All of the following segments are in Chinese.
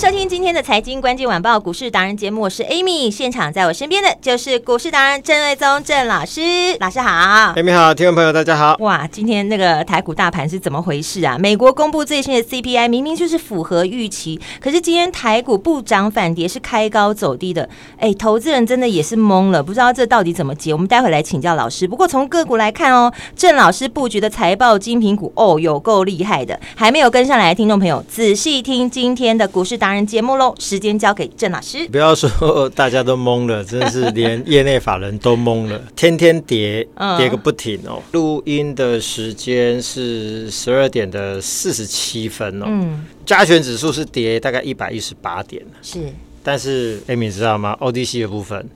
收听今天的财经关键晚报股市达人节目，我是 Amy，现场在我身边的就是股市达人郑瑞宗郑老师，老师好，Amy 好，听众朋友大家好。哇，今天那个台股大盘是怎么回事啊？美国公布最新的 CPI，明明就是符合预期，可是今天台股不涨反跌，是开高走低的。哎，投资人真的也是懵了，不知道这到底怎么解。我们待会来请教老师。不过从个股来看哦，郑老师布局的财报精品股哦，有够厉害的。还没有跟上来的听众朋友，仔细听今天的股市达人节目喽，时间交给郑老师。不要说大家都懵了，真的是连业内法人都懵了，天天跌，跌个不停哦。录音的时间是十二点的四十七分哦。嗯，加权指数是跌大概一百一十八点，是。但是 Amy 知道吗？ODC 的部分。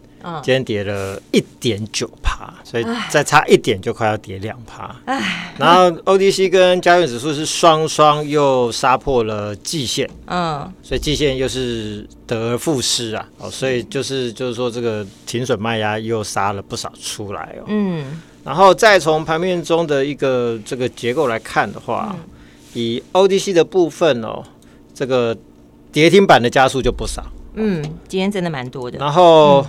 今天跌了一点九趴，所以再差一点就快要跌两趴。然后 ODC 跟加权指数是双双又杀破了季线，嗯，所以季线又是得而复失啊，哦，所以就是就是说这个停损卖压又杀了不少出来哦，嗯，然后再从盘面中的一个这个结构来看的话，以 ODC 的部分哦，这个跌停板的加速就不少，嗯，今天真的蛮多的，然后。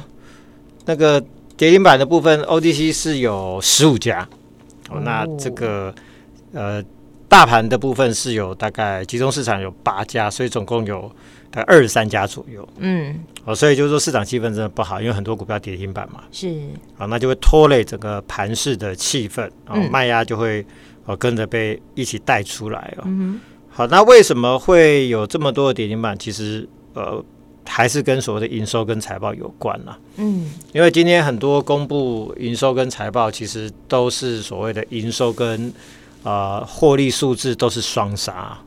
那个跌停板的部分，ODC 是有十五家，哦，那这个呃大盘的部分是有大概集中市场有八家，所以总共有大概二十三家左右。嗯，哦，所以就是说市场气氛真的不好，因为很多股票跌停板嘛，是，哦，那就会拖累整个盘市的气氛，哦，卖压就会哦跟着被一起带出来哦。嗯，好，那为什么会有这么多的跌停板？其实呃。还是跟所谓的营收跟财报有关了，嗯，因为今天很多公布营收跟财报，其实都是所谓的营收跟呃获利数字都是双杀啊，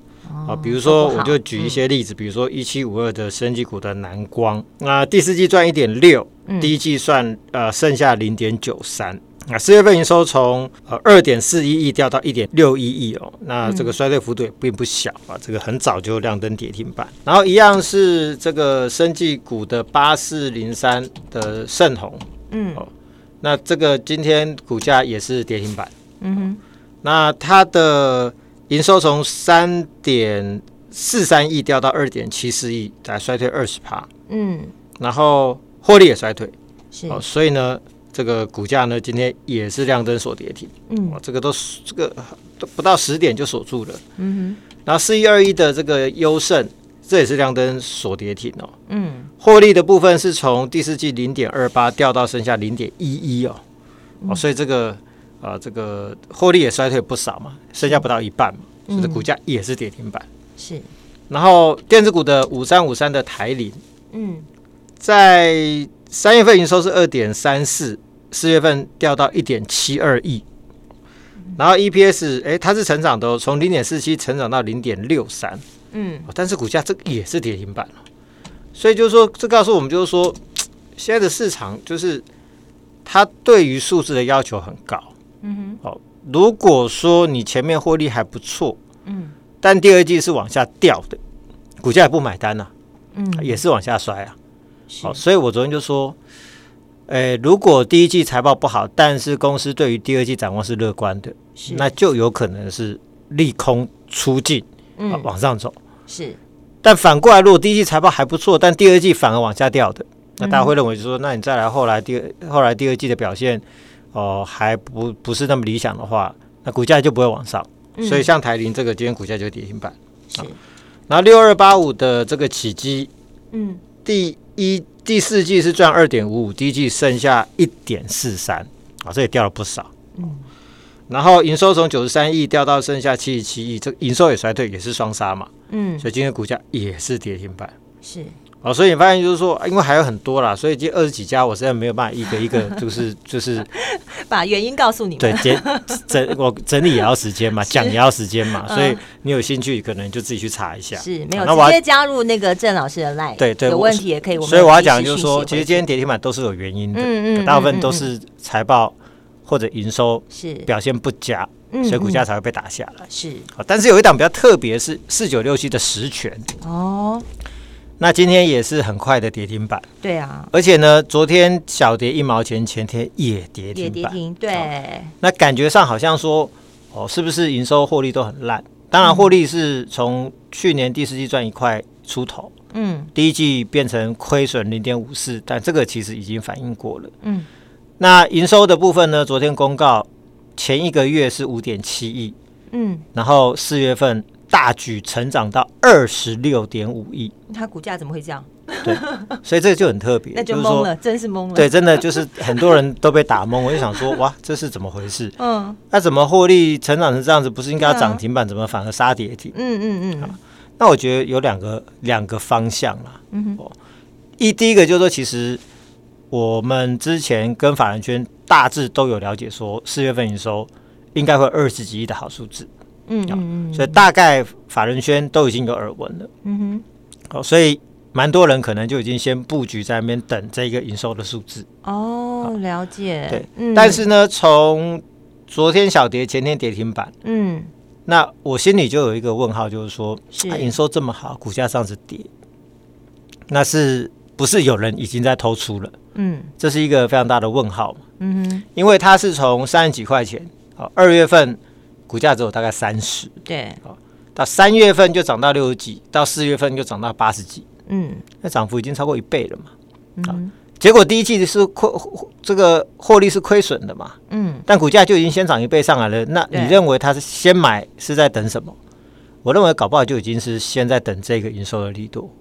哦、比如说我就举一些例子，嗯、比如说一七五二的升级股的南光，那第四季赚一点六，第一季算呃剩下零点九三。那四月份营收从呃二点四一亿掉到一点六一亿哦，那这个衰退幅度也并不小啊，这个很早就亮灯跌停板。然后一样是这个生技股的八四零三的盛虹，嗯，哦，那这个今天股价也是跌停板，嗯哼，那它的营收从三点四三亿掉到二点七四亿，才衰退二十趴，嗯，然后获利也衰退，是。哦，所以呢。这个股价呢，今天也是亮灯锁跌停，嗯，这个都这个都不到十点就锁住了，嗯哼。然后四一二一的这个优胜，这也是亮灯锁跌停哦，嗯。获利的部分是从第四季零点二八掉到剩下零点一一哦，哦，所以这个啊、呃，这个获利也衰退不少嘛，剩下不到一半嘛，所以股价也是跌停板，是。然后电子股的五三五三的台铃，嗯，在三月份营收是二点三四。四月份掉到一点七二亿，然后 EPS 哎、欸，它是成长的，从零点四七成长到零点六三，嗯，但是股价这也是跌停板，所以就是说，这告诉我们就是说，现在的市场就是它对于数字的要求很高，嗯哼，哦，如果说你前面获利还不错，嗯，但第二季是往下掉的，股价也不买单呐、啊，嗯，也是往下摔啊，好，所以我昨天就说。诶，如果第一季财报不好，但是公司对于第二季展望是乐观的，是。那就有可能是利空出尽，嗯、啊，往上走。是，但反过来，如果第一季财报还不错，但第二季反而往下掉的，那大家会认为就是说，嗯、那你再来后来第二后来第二季的表现，哦、呃，还不不是那么理想的话，那股价就不会往上。嗯、所以像台铃这个，今天股价就跌停板。是，然后六二八五的这个起基，嗯，第一。第四季是赚二点五五，第一季剩下一点四三，啊，这也掉了不少。嗯，然后营收从九十三亿掉到剩下七十七亿，这营收也衰退，也是双杀嘛。嗯，所以今天股价也是跌停板。是，哦，所以你发现就是说，因为还有很多啦，所以这二十几家我实在没有办法一个一个 就是就是 把原因告诉你们。对，整整我整理也要时间嘛，讲也要时间嘛，所以你有兴趣可能就自己去查一下。是没有直接加入那个郑老师的 line，对对，有问题也可以。所以我要讲就是说，其实今天跌停板都是有原因的，嗯嗯，大部分都是财报或者营收是表现不佳，所以股价才会被打下来。是，但是有一档比较特别，是四九六七的十銓哦。那今天也是很快的跌停板，对啊，而且呢，昨天小跌一毛钱，前天也跌停板，跌停，对、哦。那感觉上好像说，哦，是不是营收获利都很烂？当然，获利是从去年第四季赚一块出头，嗯，第一季变成亏损零点五四，但这个其实已经反映过了，嗯。那营收的部分呢？昨天公告前一个月是五点七亿，嗯，然后四月份。大举成长到二十六点五亿，它股价怎么会这样？对，所以这个就很特别，那就懵了，真是懵了。对，真的就是很多人都被打懵。我就想说，哇，这是怎么回事？嗯，那怎么获利成长成这样子？不是应该要涨停板，怎么反而杀跌停？嗯嗯嗯。那我觉得有两个两个方向啦。嗯哼。一第一个就是说，其实我们之前跟法人圈大致都有了解，说四月份营收应该会二十几亿的好数字。嗯，嗯，所以大概法人圈都已经有耳闻了。嗯哼，好，所以蛮多人可能就已经先布局在那边等这个营收的数字。哦，了解。对，嗯、但是呢，从昨天小跌，前天跌停板。嗯，那我心里就有一个问号，就是说，是、啊、营收这么好，股价上次跌，那是不是有人已经在偷出了？嗯，这是一个非常大的问号嘛。嗯哼，因为它是从三十几块钱，好，二月份。股价只有大概三十，对，到三月份就涨到六十几，到四月份就涨到八十几，嗯，那涨幅已经超过一倍了嘛，嗯，结果第一季是亏，这个获利是亏损的嘛，嗯，但股价就已经先涨一倍上来了，那你认为他是先买是在等什么？我认为搞不好就已经是先在等这个营收的力度，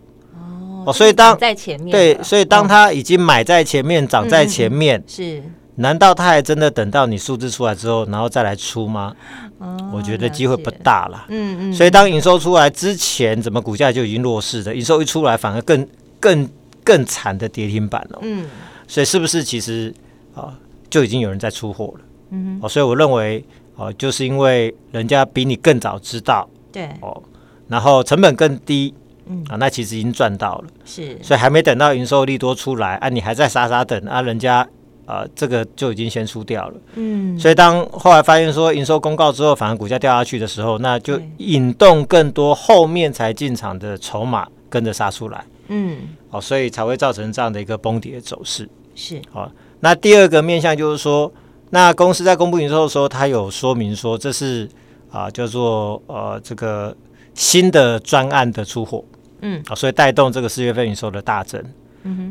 哦，所以当在前面，对，所以当他已经买在前面，涨在前面，是。难道他还真的等到你数字出来之后，然后再来出吗？哦、我觉得机会不大了。嗯嗯。所以当营收出来之前，怎么股价就已经弱势的？营收一出来，反而更更更惨的跌停板了。嗯。所以是不是其实啊，就已经有人在出货了？嗯哦，所以我认为哦，就是因为人家比你更早知道。对。哦。然后成本更低。嗯。啊，那其实已经赚到了。是。所以还没等到营收利多出来啊，你还在傻傻等啊，人家。啊、呃，这个就已经先输掉了。嗯，所以当后来发现说营收公告之后，反而股价掉下去的时候，那就引动更多后面才进场的筹码跟着杀出来。嗯，好、哦，所以才会造成这样的一个崩跌的走势。是，好、哦，那第二个面向就是说，那公司在公布营收的时候，它有说明说这是啊叫做呃这个新的专案的出货。嗯，啊、哦，所以带动这个四月份营收的大增。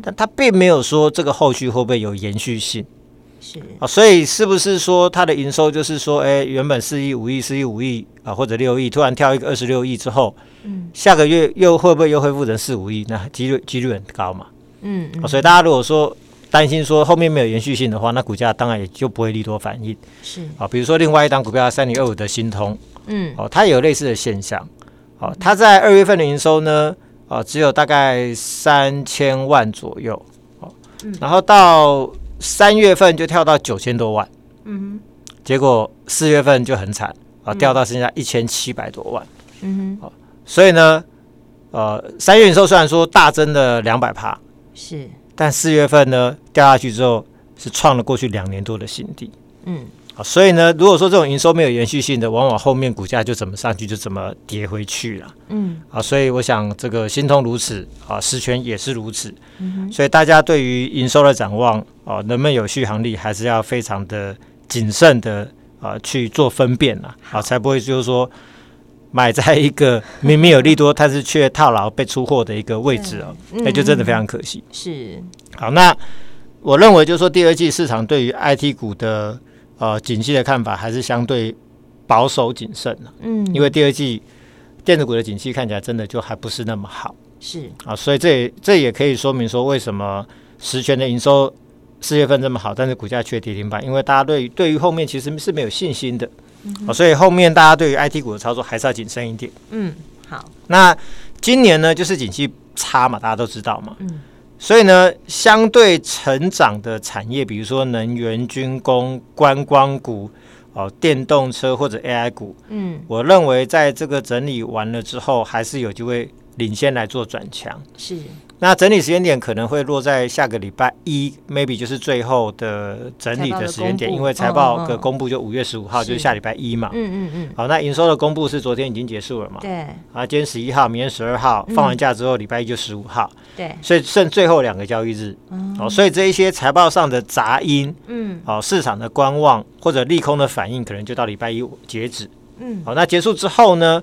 但他并没有说这个后续会不会有延续性，是。啊，所以是不是说它的营收就是说，哎，原本四亿五亿四亿五亿啊，或者六亿，突然跳一个二十六亿之后，嗯，下个月又会不会又恢复成四五亿？那几率几率很高嘛，嗯，嗯，所以大家如果说担心说后面没有延续性的话，那股价当然也就不会利多反应，是。啊，比如说另外一档股票三零二五的新通，嗯，哦，它也有类似的现象，哦，它在二月份的营收呢？哦，只有大概三千万左右，哦，嗯、然后到三月份就跳到九千多万，嗯哼，结果四月份就很惨，啊、哦，掉到剩下一千七百多万，嗯哼，哦，所以呢，呃，三月营收虽然说大增了两百趴，是，但四月份呢掉下去之后是创了过去两年多的新低，嗯。所以呢，如果说这种营收没有延续性的，往往后面股价就怎么上去就怎么跌回去了。嗯，啊，所以我想这个新通如此，啊，十銓也是如此。嗯哼，所以大家对于营收的展望，啊，能不能有续航力，还是要非常的谨慎的啊去做分辨啊，好，才不会就是说买在一个 明明有利多，但是却套牢被出货的一个位置哦，那就真的非常可惜。是，好，那我认为就是说第二季市场对于 IT 股的。呃，景气的看法还是相对保守谨慎，嗯，因为第二季电子股的景气看起来真的就还不是那么好。是啊，所以这也这也可以说明说，为什么十銓的营收四月份这么好，但是股价却跌停板，因为大家对于对于后面其实是没有信心的。嗯，啊，所以后面大家对于 IT 股的操作还是要谨慎一点。嗯，好。那今年呢，就是景气差嘛，大家都知道嘛。嗯，所以呢，相对成长的产业，比如说能源、军工、观光股。哦，电动车或者 AI 股，嗯，我认为在这个整理完了之后，还是有机会领先来做转强。是。那整理时间点可能会落在下个礼拜一，maybe 就是最后的整理的时间点，因为财报的公布就五月十五号，就是下礼拜一嘛。嗯嗯嗯。好，那营收的公布是昨天已经结束了嘛？对。啊，今天十一号，明天十二号，放完假之后，礼拜一就十五号。对。所以剩最后两个交易日。哦，所以这一些财报上的杂音，嗯，哦，市场的观望或者利空的反应，可能就到礼拜一截止。嗯。好，那结束之后呢，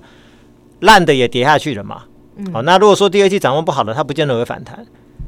烂的也跌下去了嘛。好，那如果说第二季展望不好的，它不见得会反弹。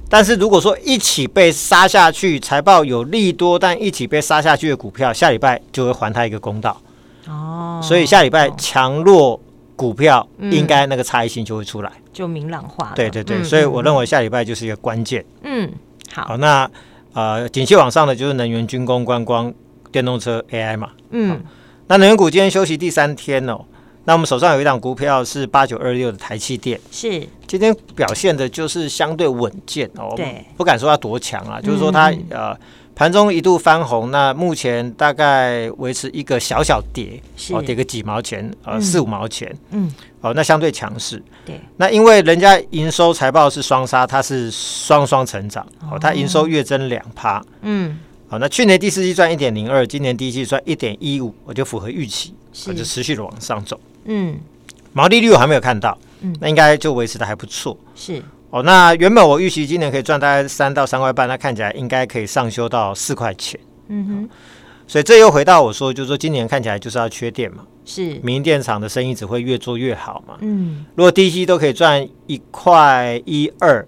但是如果说一起被杀下去，财报有利多，但一起被杀下去的股票，下礼拜就会还它一个公道。哦，所以下礼拜强弱股票应该那个差异性就会出来，就明朗化。对对对，所以我认为下礼拜就是一个关键。嗯，好，好，那呃，景气往上的就是能源、军工、观光、电动车、AI 嘛。嗯，那能源股今天休息第三天哦。那我们手上有一档股票是八九二六的台气电，是。今天表现的就是相对稳健哦，对，不敢说它多强啊，就是说它呃盘中一度翻红，那目前大概维持一个小小跌，哦，跌个几毛钱，呃，四五毛钱，嗯，哦，那相对强势，对，那因为人家营收财报是双杀，它是双双成长，哦，它营收月增两趴，嗯，好，那去年第四季赚一点零二，今年第一季赚一点一五，我就符合预期，我就持续的往上走。嗯，毛利率我还没有看到，嗯，那应该就维持的还不错。是。哦，那原本我预期今年可以赚大概三到三块半，那看起来应该可以上修到四块钱。嗯哼，所以这又回到我说，就是说今年看起来就是要缺电嘛，是。民营电厂的生意只会越做越好嘛。嗯，如果第一季都可以赚一块一二。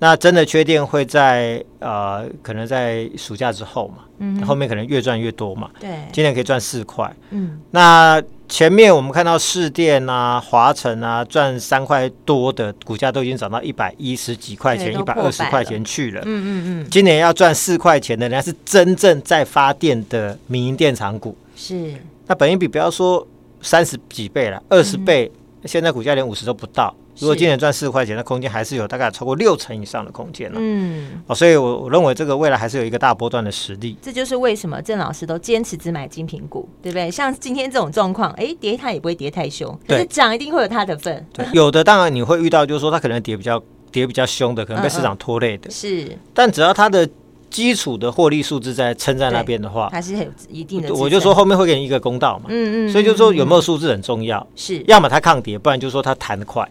那真的缺电会在呃，可能在暑假之后嘛，嗯，后面可能越赚越多嘛，对，今年可以赚四块，嗯，那前面我们看到市电啊、华晨啊赚三块多的股价都已经涨到一百一十几块钱、一百二十块钱去了，嗯嗯嗯，今年要赚四块钱的，人家是真正在发电的民营电厂股，是，那本益比不要说三十几倍了，二十倍，嗯、现在股价连五十都不到。如果今年赚四块钱，那空间还是有大概超过六成以上的空间了。嗯，哦，所以我我认为这个未来还是有一个大波段的实力。这就是为什么郑老师都坚持只买精品股，对不对？像今天这种状况，哎，跌它也不会跌太凶，可是涨一定会有它的份。对，有的当然你会遇到，就是说它可能跌比较跌比较凶的，可能被市场拖累的。是，但只要它的基础的获利数字在撑在那边的话，还是有一定的。我就说后面会给你一个公道嘛。嗯嗯。所以就是说有没有数字很重要。是，要么它抗跌，不然就是说它弹得快。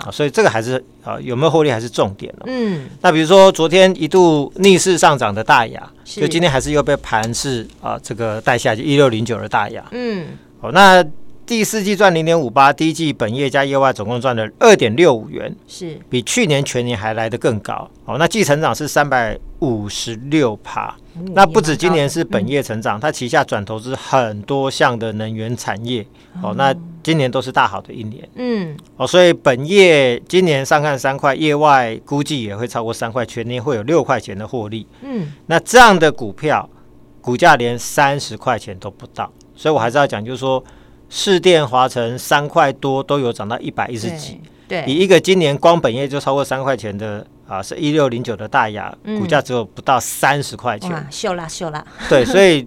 好，所以这个还是啊，有没有获利还是重点了。嗯，那比如说昨天一度逆势上涨的大雅，就今天还是又被盘势啊这个带下去一六零九的大雅。嗯，好，那第四季赚零点五八，第一季本业加业外总共赚了二点六五元，是比去年全年还来得更高。哦，那季成长是三百五十六趴。那不止今年是本业成长，它旗下转投资很多项的能源产业。哦，那。今年都是大好的一年，嗯，哦，所以本业今年上看三块，业外估计也会超过三块，全年会有六块钱的获利，嗯，那这样的股票股价连三十块钱都不到，所以我还是要讲，就是说士电、华城三块多都有涨到一百一十几，对，以一个今年光本业就超过三块钱的啊，是一六零九的大亚，股价只有不到三十块钱，秀啦秀啦，对，所以。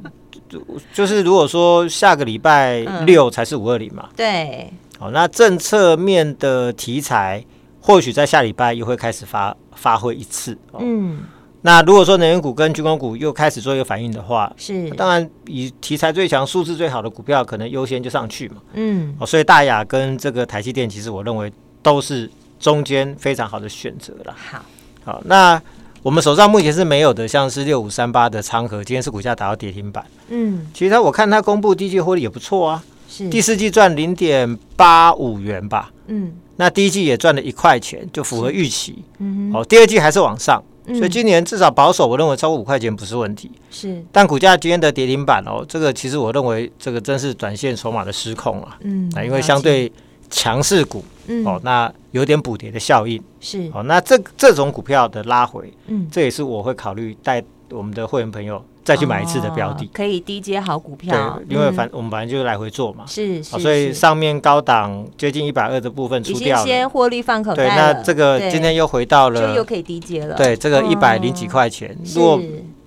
就是如果说下个礼拜六才是五二零嘛，对，好，那政策面的题材或许在下礼拜又会开始发发挥一次，嗯，那如果说能源股跟军工股又开始做一个反应的话，是，当然以题材最强、数字最好的股票可能优先就上去嘛，嗯，所以大亚跟这个台积电，其实我认为都是中间非常好的选择了。好，好，那。我们手上目前是没有的，像是六五三八的昌河，今天是股价达到跌停板。嗯，其实它我看它公布第一季获利也不错啊，是第四季赚零点八五元吧。嗯，那第一季也赚了一块钱，就符合预期。嗯，哦，第二季还是往上，所以今年至少保守，我认为超过五块钱不是问题。是，但股价今天的跌停板哦，这个其实我认为这个真是短线筹码的失控啊。嗯，因为相对。强势股，嗯，哦，那有点补跌的效应，是，哦，那这这种股票的拉回，嗯，这也是我会考虑带我们的会员朋友再去买一次的标的，哦、可以低接好股票。对，因为反、嗯、我们反正就是来回做嘛，是，是，所以上面高档接近一百二的部分出掉了，先获利放口袋。对，那这个今天又回到了，就又可以低接了。对，这个一百零几块钱，哦、如果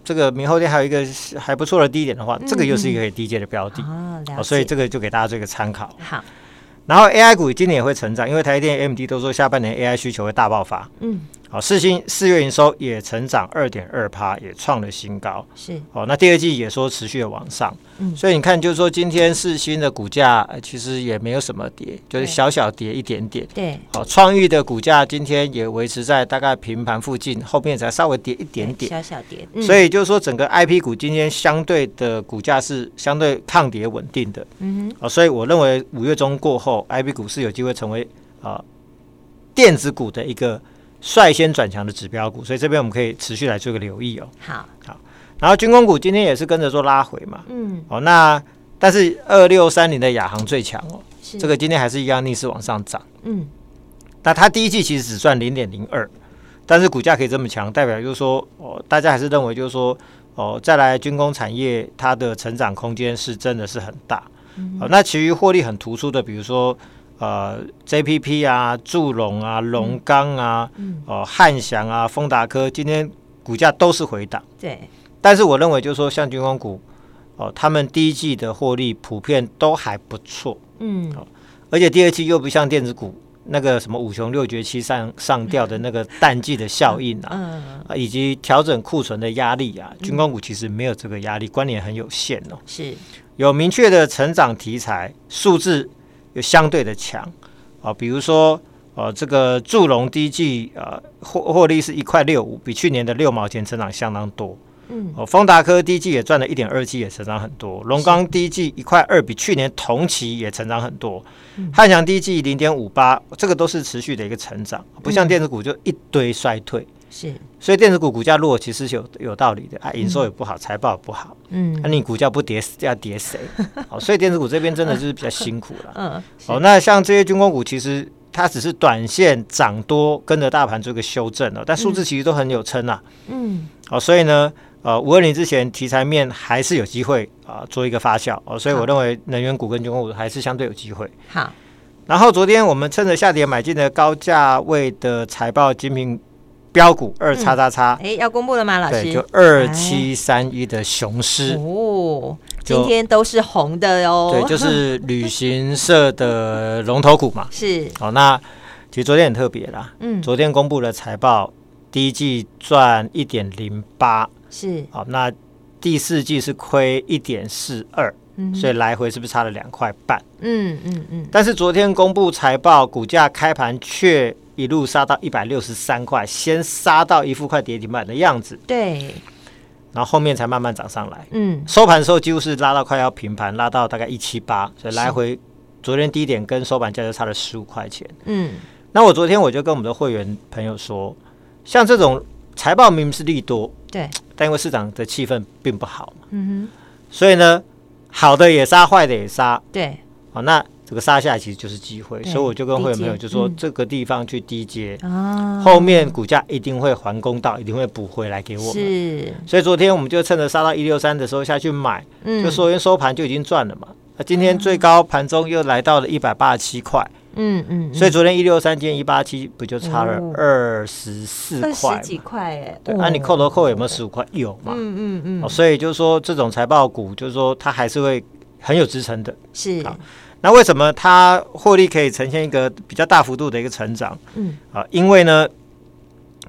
这个明后天还有一个还不错的低点的话，嗯、这个又是一个可以低接的标的。哦，所以这个就给大家做一个参考。好。然后 AI 股今年也会成长，因为台积电、AMD 都说下半年 AI 需求会大爆发。嗯。好，四星四月营收也成长二点二趴，也创了新高。是，哦，那第二季也说持续的往上。嗯，所以你看，就是说今天四星的股价其实也没有什么跌，就是小小跌一点点。对，好，创意的股价今天也维持在大概平盘附近，后面才稍微跌一点点，小小跌。所以就是说，整个 IP 股今天相对的股价是相对抗跌稳定的。嗯哼，好，所以我认为五月中过后，IP 股是有机会成为啊电子股的一个。率先转强的指标股，所以这边我们可以持续来做个留意哦。好，好，然后军工股今天也是跟着做拉回嘛。嗯，哦，那但是二六三零的亚航最强哦，这个今天还是一样逆势往上涨。嗯，那它第一季其实只赚零点零二，但是股价可以这么强，代表就是说哦，大家还是认为就是说哦，再来军工产业它的成长空间是真的是很大。嗯，哦，那其余获利很突出的，比如说。呃，JPP 啊，祝龙啊，龙钢啊，嗯，哦、呃，汉翔啊，丰达科今天股价都是回档。对，但是我认为就是说，像军工股，哦、呃，他们第一季的获利普遍都还不错。嗯、呃，而且第二季又不像电子股那个什么五雄六绝七上上吊的那个淡季的效应啊，嗯，啊，以及调整库存的压力啊，军工股其实没有这个压力，关联很有限哦。是有明确的成长题材数字。就相对的强啊，比如说呃，这个祝融第一季呃获获利是一块六五，比去年的六毛钱成长相当多。嗯，哦，丰达科第一季也赚了一点二七，也成长很多。龙钢第一季一块二，比去年同期也成长很多。汉翔第一季零点五八，这个都是持续的一个成长，不像电子股就一堆衰退。是，所以电子股股价弱其实是有有道理的啊，营收也不好，财报也不好，嗯，那你股价不跌要跌谁？好，所以电子股这边真的就是比较辛苦了。嗯，哦，那像这些军工股，其实它只是短线涨多，跟着大盘做个修正了，但数字其实都很有撑啊。嗯，好，所以呢，呃，五二零之前题材面还是有机会啊，做一个发酵哦，所以我认为能源股跟军工股还是相对有机会。好，然后昨天我们趁着下跌买进的高价位的财报精品。标股二叉叉叉，哎、嗯，要公布了吗？老师，对，就二七三一的雄狮哦，今天都是红的哦。对，就是旅行社的龙头股嘛。是，好，那其实昨天很特别啦。嗯，昨天公布了财报，第一季赚一点零八，是，好，那第四季是亏一点四二，所以来回是不是差了两块半？嗯嗯嗯。但是昨天公布财报，股价开盘却。一路杀到一百六十三块，先杀到一副快跌停板的样子，对，然后后面才慢慢涨上来。嗯，收盘的时候几乎是拉到快要平盘，拉到大概一七八，所以来回昨天低点跟收盘价就差了十五块钱。嗯，那我昨天我就跟我们的会员朋友说，像这种财报明明是利多，对，但因为市场的气氛并不好嘛，嗯哼，所以呢，好的也杀，坏的也杀，对，好那。这个杀下来其实就是机会，所以我就跟会员朋友就说，这个地方去低接，嗯、后面股价一定会还公道，一定会补回来给我们。是，所以昨天我们就趁着杀到一六三的时候下去买，嗯、就说因为收盘就已经赚了嘛。那今天最高盘中又来到了一百八十七块，嗯嗯，所以昨天一六三，今天一八七，不就差了二十四块？十几块哎。对，那、啊、你扣头扣有没有十五块？有嘛？嗯嗯嗯。所以就是说，这种财报股，就是说它还是会很有支撑的。是。那为什么它获利可以呈现一个比较大幅度的一个成长？嗯啊，因为呢，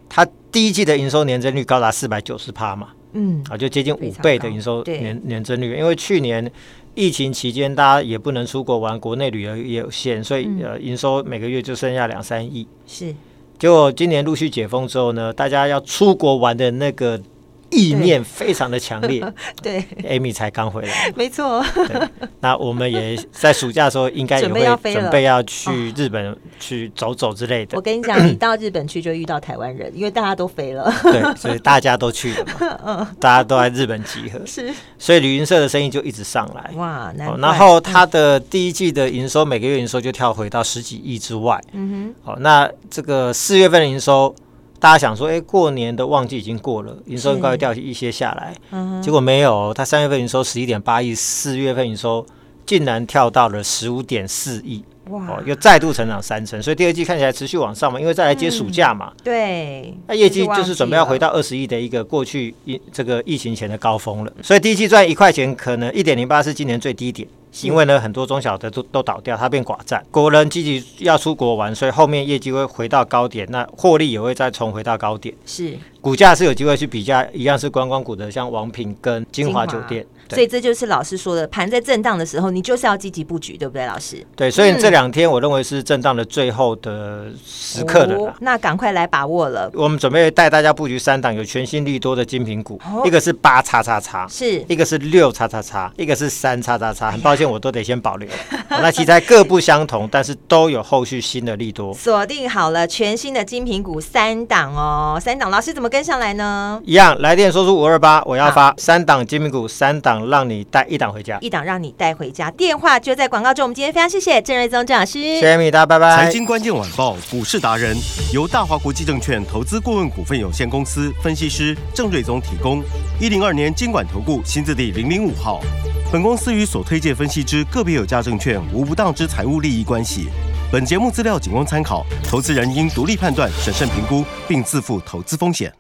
它第一季的营收年增率高达四百九十趴嘛，嗯啊，就接近五倍的营收年年增率。因为去年疫情期间大家也不能出国玩，国内旅游也有限，所以呃营收每个月就剩下两三亿。是，结果今年陆续解封之后呢，大家要出国玩的那个。意念非常的强烈，对，Amy 才刚回来，没错。那我们也在暑假的时候，应该 也会准备要去日本去走走之类的。我跟你讲，你到日本去就遇到台湾人，因为大家都飞了，对，所以大家都去了嘛，大家都在日本集合，是，所以旅行社的生意就一直上来，哇，然后他的第一季的营收，每个月营收就跳回到十几亿之外，嗯哼，好，那这个四月份的营收。大家想说，哎、欸，过年的旺季已经过了，营收应该会掉一些下来，嗯、结果没有，它三月份营收十一点八亿，四月份营收竟然跳到了十五点四亿。哇！哦，又再度成长三成，所以第二季看起来持续往上嘛，因为再来接暑假嘛。嗯、对，那业绩就是准备要回到二十亿的一个过去疫这个疫情前的高峰了。所以第一季赚一块钱，可能一点零八是今年最低点，因为呢很多中小的都都倒掉，它变寡占。国人积极要出国玩，所以后面业绩会回到高点，那获利也会再重回到高点。是，股价是有机会去比价，一样是观光股的，像王品跟金华酒店。所以这就是老师说的，盘在震荡的时候，你就是要积极布局，对不对，老师？对，所以这两天我认为是震荡的最后的时刻了、哦。那赶快来把握了。我们准备带大家布局三档有全新利多的精品股，哦、一个是八叉叉叉，是一个是六叉叉叉，一个是三叉叉叉。很抱歉，我都得先保留。那题材各不相同，但是都有后续新的利多。锁定好了全新的精品股三档哦，三档老师怎么跟上来呢？一样，来电说出五二八，我要发三档精品股三档。让你带一档回家，一档让你带回家。电话就在广告中。我们今天非常谢谢郑瑞宗郑老师，谢谢米大，拜拜。财经关键晚报股市达人由大华国际证券投资顾问股份有限公司分析师郑瑞宗提供。一零二年金管投顾新字第零零五号。本公司与所推荐分析之个别有价证券无不当之财务利益关系。本节目资料仅供参考，投资人应独立判断、审慎评估，并自负投资风险。